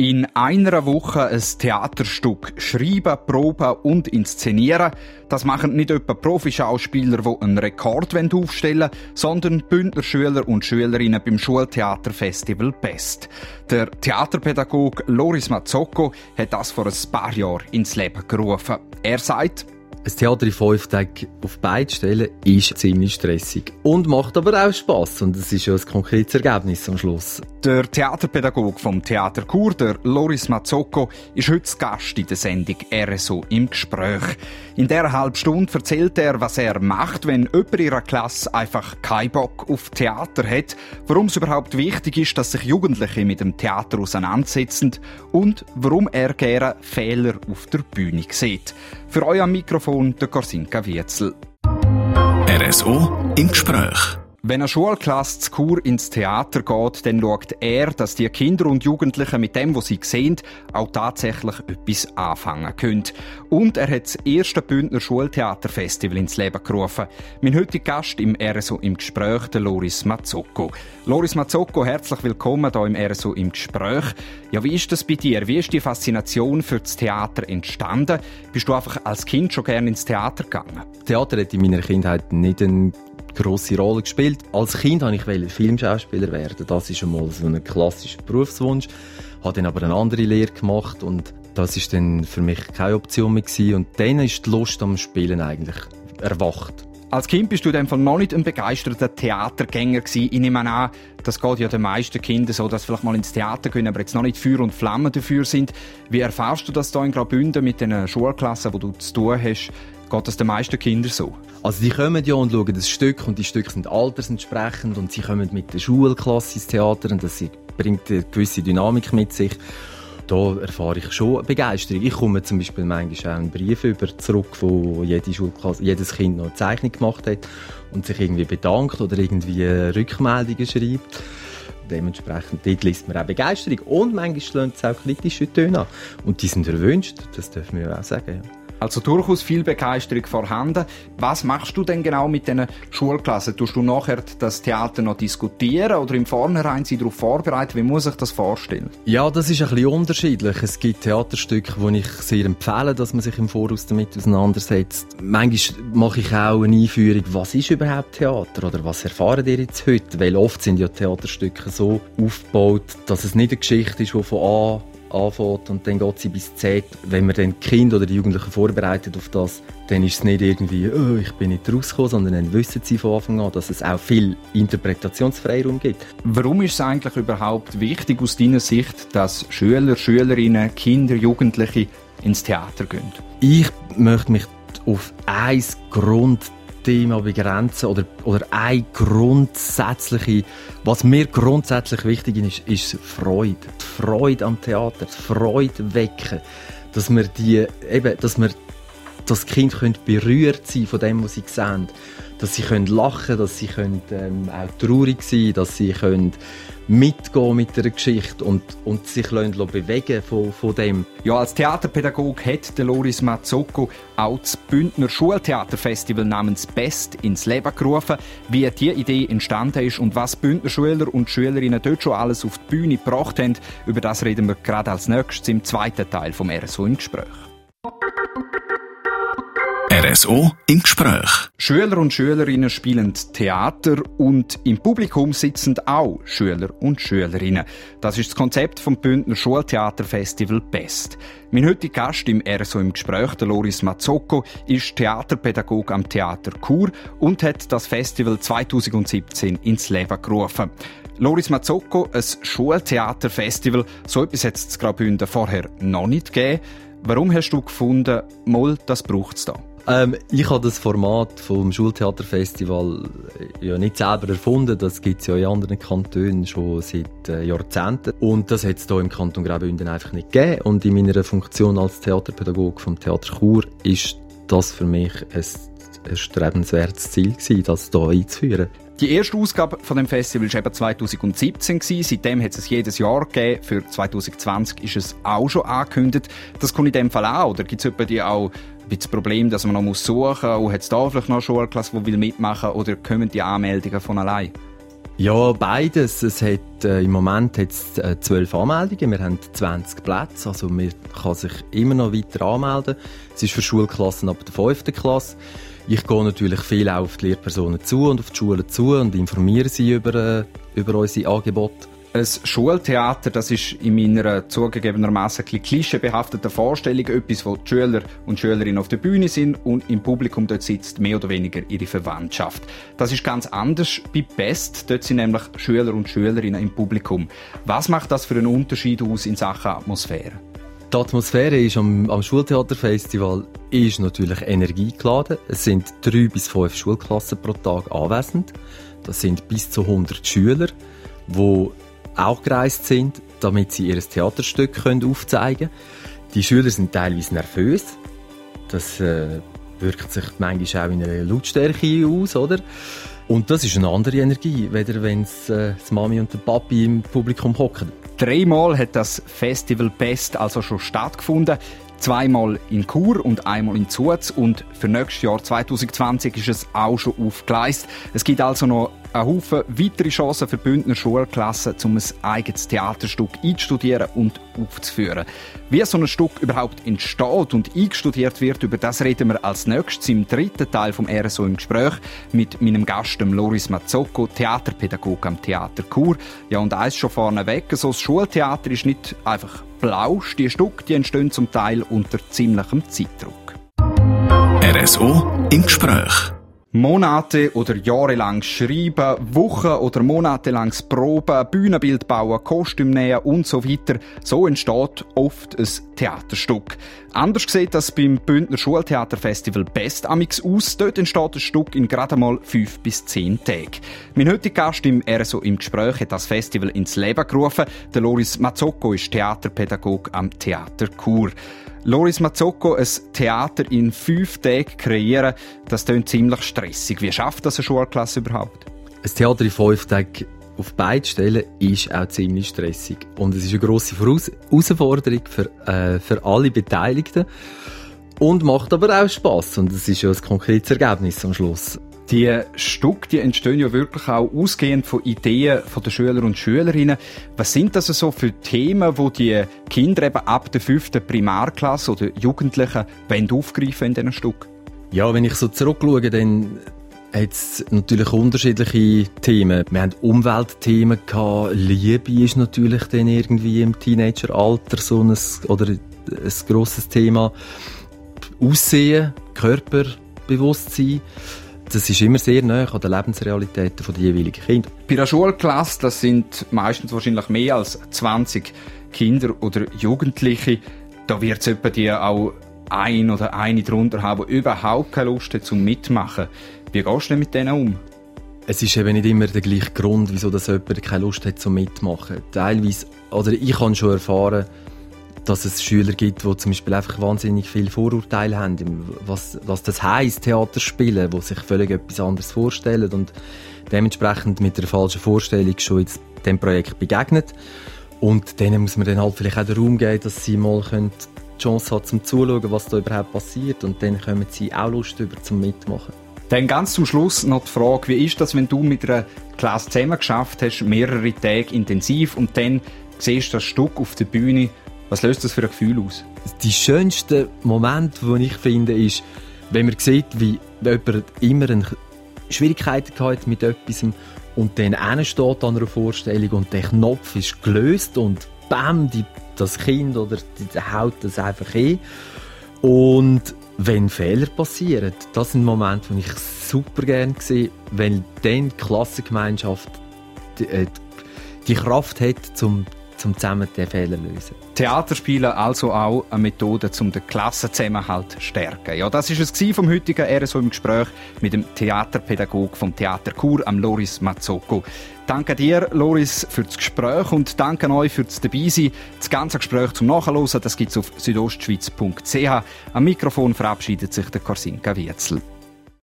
In einer Woche ein Theaterstück schreiben, proben und inszenieren, das machen nicht etwa Profischauspieler, die einen Rekord aufstellen wollen, sondern Bündner Schüler und Schülerinnen beim Schultheaterfestival Best. Der Theaterpädagoge Loris Mazzocco hat das vor ein paar Jahren ins Leben gerufen. Er sagt, ein Theater in fünf Tagen auf beide Stellen ist ziemlich stressig. Und macht aber auch Spass. Und es ist ja ein konkretes Ergebnis am Schluss. Der Theaterpädagoge vom Theater Chur, der Loris Mazzocco, ist heute Gast in der Sendung RSO im Gespräch. In dieser halben Stunde erzählt er, was er macht, wenn jemand in ihrer Klasse einfach keinen Bock auf Theater hat, warum es überhaupt wichtig ist, dass sich Jugendliche mit dem Theater auseinandersetzen und warum er gerne Fehler auf der Bühne sieht. Für euer Mikrofon der Korsinka Wietzel. RSO im Gespräch. Wenn eine Schulklasse zu Kur ins Theater geht, dann schaut er, dass die Kinder und Jugendlichen mit dem, was sie sehen, auch tatsächlich etwas anfangen können. Und er hat das erste Bündner Schultheaterfestival ins Leben gerufen. Mein heutiger Gast im RSO im Gespräch, der Loris Mazzocco. Loris Mazzocco, herzlich willkommen hier im RSO im Gespräch. Ja, wie ist das bei dir? Wie ist die Faszination für das Theater entstanden? Bist du einfach als Kind schon gerne ins Theater gegangen? Theater hat in meiner Kindheit nicht einen grosse Rolle gespielt. Als Kind wollte ich Filmschauspieler werden. Das ist einmal so ein klassischer Berufswunsch. Habe dann aber eine andere Lehre gemacht und das ist dann für mich keine Option mehr gewesen. Und dann ist die Lust am Spielen eigentlich erwacht. Als Kind bist du in dem noch nicht ein begeisterter Theatergänger gewesen. Ich nehme an, das geht ja den meisten Kindern so, dass sie vielleicht mal ins Theater gehen, aber jetzt noch nicht Feuer und Flammen dafür sind. Wie erfährst du das hier in Graubünden mit den Schulklassen, wo du zu tun hast? Geht das den meisten Kindern so? Also die kommen ja und schauen das Stück und die Stücke sind altersentsprechend und sie kommen mit der Schulklasse ins Theater und das bringt eine gewisse Dynamik mit sich. Da erfahre ich schon Begeisterung. Ich komme zum Beispiel manchmal auch einen Brief über zurück, wo jede Schulklasse, jedes Kind noch eine Zeichnung gemacht hat und sich irgendwie bedankt oder irgendwie Rückmeldungen schreibt. Dementsprechend dort liest man auch Begeisterung und manchmal lernt es auch kritische Töne an. Und die sind erwünscht, das dürfen wir auch sagen. Ja. Also durchaus viel Begeisterung vorhanden. Was machst du denn genau mit diesen Schulklassen? Tust du nachher das Theater noch diskutieren oder im Vornherein sie darauf vorbereiten? Wie muss ich das vorstellen? Ja, das ist ein bisschen unterschiedlich. Es gibt Theaterstücke, wo ich sehr empfehle, dass man sich im Voraus damit auseinandersetzt. Manchmal mache ich auch eine Einführung, was ist überhaupt Theater oder was erfahren ihr jetzt heute? Weil oft sind ja Theaterstücke so aufgebaut, dass es nicht eine Geschichte ist, die von A anfängt und dann geht sie bis Z. Wenn man dann Kinder oder die Jugendlichen vorbereitet auf das, dann ist es nicht irgendwie, oh, ich bin nicht rausgekommen, sondern dann wissen sie von Anfang an, dass es auch viel Interpretationsfreiraum gibt. Warum ist es eigentlich überhaupt wichtig aus deiner Sicht, dass Schüler, Schülerinnen, Kinder, Jugendliche ins Theater gehen? Ich möchte mich auf ein Grund Thema begrenzen oder, oder ein grundsätzliche, was mir grundsätzlich wichtig ist, ist Freude. Die Freude am Theater, die Freude wecken, dass wir die, eben, dass wir das Kind berührt sein von dem, was sie sehen dass sie können lachen dass sie können, ähm, auch traurig sein dass sie können mitgehen mit der Geschichte und, und sich lassen bewegen von, von dem. Ja, als Theaterpädagoge hat der Loris Mazzocco auch das Bündner Schultheaterfestival namens Best ins Leben gerufen. Wie die Idee entstanden ist und was Bündner Schüler und Schülerinnen dort schon alles auf die Bühne gebracht haben, über das reden wir gerade als nächstes im zweiten Teil vom RSO im Gespräch. RSO im Gespräch. Schüler und Schülerinnen spielen Theater und im Publikum sitzen auch Schüler und Schülerinnen. Das ist das Konzept vom Bündner Schultheaterfestival Best. Mein heutiger Gast im RSO im Gespräch, der Loris Mazzocco, ist Theaterpädagoge am Theater Chur und hat das Festival 2017 ins Leben gerufen. Loris Mazzocco, ein Schultheaterfestival, so etwas hat es Graubünden vorher noch nicht gegeben. Warum hast du gefunden, mal, das braucht es da? Ähm, ich habe das Format vom Schultheaterfestival äh, ja nicht selber erfunden. Das gibt es ja in anderen Kantonen schon seit äh, Jahrzehnten. Und das hat es hier im Kanton Graubünden einfach nicht gegeben. Und in meiner Funktion als Theaterpädagoge vom Theater Chur ist das für mich ein erstrebenswertes Ziel gewesen, das hier einzuführen. Die erste Ausgabe von dem Festival war eben 2017 gewesen. Seitdem hat es jedes Jahr gegeben. Für 2020 ist es auch schon angekündigt. Das kommt in dem Fall auch. Oder gibt es dir auch das Problem, dass man noch suchen muss, und hat es da vielleicht noch eine Schulklasse, die will mitmachen oder kommen die Anmeldungen von allein? Ja, beides. Es hat, äh, Im Moment hat es äh, zwölf Anmeldungen. Wir haben 20 Plätze. Also man kann sich immer noch weiter anmelden. Es ist für Schulklassen ab der 5. Klasse. Ich gehe natürlich viel auf die Lehrpersonen zu und auf die Schulen zu und informiere sie über, äh, über unsere Angebote. Ein Schultheater, das ist in meiner zugegebenermaßen klischeebehafteten Vorstellung etwas, wo die Schüler und Schülerinnen auf der Bühne sind und im Publikum dort sitzt mehr oder weniger ihre Verwandtschaft. Das ist ganz anders bei Best. Dort sind nämlich Schüler und Schülerinnen im Publikum. Was macht das für einen Unterschied aus in Sachen Atmosphäre? Die Atmosphäre ist am, am Schultheaterfestival ist natürlich energiegeladen. Es sind drei bis fünf Schulklassen pro Tag anwesend. Das sind bis zu 100 Schüler, die auch gereist sind, damit sie ihr Theaterstück können aufzeigen können. Die Schüler sind teilweise nervös. Das äh, wirkt sich manchmal auch in einer Lautstärke aus, oder? Und das ist eine andere Energie, weder wenn äh, das Mami und der Papi im Publikum hocken. Dreimal hat das Festival Best also schon stattgefunden. Zweimal in Chur und einmal in Zuz und für nächstes Jahr 2020 ist es auch schon aufgeleistet. Es gibt also noch ein Haufen weitere Chancen für Bündner Schulklassen, um ein eigenes Theaterstück einzustudieren und aufzuführen. Wie so ein Stück überhaupt entsteht und eingestudiert wird, über das reden wir als nächstes im dritten Teil vom RSO im Gespräch mit meinem Gast, dem Loris Mazzocco, Theaterpädagoge am Theater Chur. Ja, und eins schon vorneweg, so das Schultheater ist nicht einfach blau. Die Stücke die entstehen zum Teil unter ziemlichem Zeitdruck. RSO im Gespräch. Monate oder Jahre lang schreiben, Wochen oder Monate langs Proben, Bühnenbild bauen, Kostüm nähen und so weiter. So entsteht oft ein Theaterstück. Anders sieht das beim Bündner Schultheaterfestival Best Amix aus. Dort entsteht ein Stück in gerade mal fünf bis zehn Tagen. Mein heutiger Gast im RSO im Gespräch hat das Festival ins Leben gerufen. Der Loris Mazzocco ist Theaterpädagog am Theater Chur. Loris Mazzocco, ein Theater in fünf Tagen kreieren, das klingt ziemlich stressig. Wie schafft das eine Schulklasse überhaupt? Ein Theater in fünf Tagen auf beiden Stellen ist auch ziemlich stressig. Und es ist eine grosse Herausforderung für, äh, für alle Beteiligten. Und macht aber auch Spass. Und es ist ja ein konkretes Ergebnis am Schluss. Die Stücke, die entstehen ja wirklich auch ausgehend von Ideen von den Schüler und Schülerinnen. Was sind das so für Themen, wo die Kinder eben ab der fünften Primarklasse oder Jugendlichen aufgreifen in diesen Stück? Ja, wenn ich so zurückschaue, dann hat es natürlich unterschiedliche Themen. Wir haben Umweltthemen gehabt. Liebe ist natürlich dann irgendwie im Teenageralter so ein, oder ein grosses Thema. Aussehen, Körperbewusstsein das ist immer sehr nah an den Lebensrealitäten der jeweiligen Kinder. Bei einer Schulklasse, das sind meistens wahrscheinlich mehr als 20 Kinder oder Jugendliche, da wird es die auch ein oder eine drunter haben, die überhaupt keine Lust hat zum Mitmachen. Wie gehst du denn mit denen um? Es ist eben nicht immer der gleiche Grund, wieso das jemand keine Lust hat zum Mitmachen. Teilweise, oder ich habe schon erfahren, dass es Schüler gibt, die zum Beispiel einfach wahnsinnig viel Vorurteile haben, was, was das heisst, Theater spielen, die sich völlig etwas anderes vorstellen und dementsprechend mit der falschen Vorstellung schon in diesem Projekt begegnet. Und denen muss man dann halt vielleicht auch den Raum geben, dass sie mal die Chance haben, zum Zuschauen, was da überhaupt passiert und dann kommen sie auch Lust über zum Mitmachen. Dann ganz zum Schluss noch die Frage, wie ist das, wenn du mit einer Klasse zusammen geschafft hast, mehrere Tage intensiv und dann siehst du das Stück auf der Bühne was löst das für ein Gefühl aus? Die schönste Moment, den ich finde, ist, wenn man sieht, wie jemand immer eine Schwierigkeiten hat mit etwas und dann steht an einer Vorstellung und der Knopf ist gelöst und bam, die, das Kind oder die haut das einfach hin. Und wenn Fehler passieren, das sind Momente, die ich super gerne sehe, wenn dann die Klassengemeinschaft die, äh, die Kraft hat, um um zusammen den Fehler zu lösen. Theaterspielen also auch eine Methode, um den Klassenzusammenhalt zu stärken. Ja, das ist es vom heutigen RSO im Gespräch mit dem Theaterpädagog vom Theater Chur, am Loris Mazzocco. Danke dir, Loris, für das Gespräch und danke euch fürs Dabeisein. Das ganze Gespräch zum Nachhören, das gibt es auf südostschweiz.ch. Am Mikrofon verabschiedet sich der Korsinka Wietzel.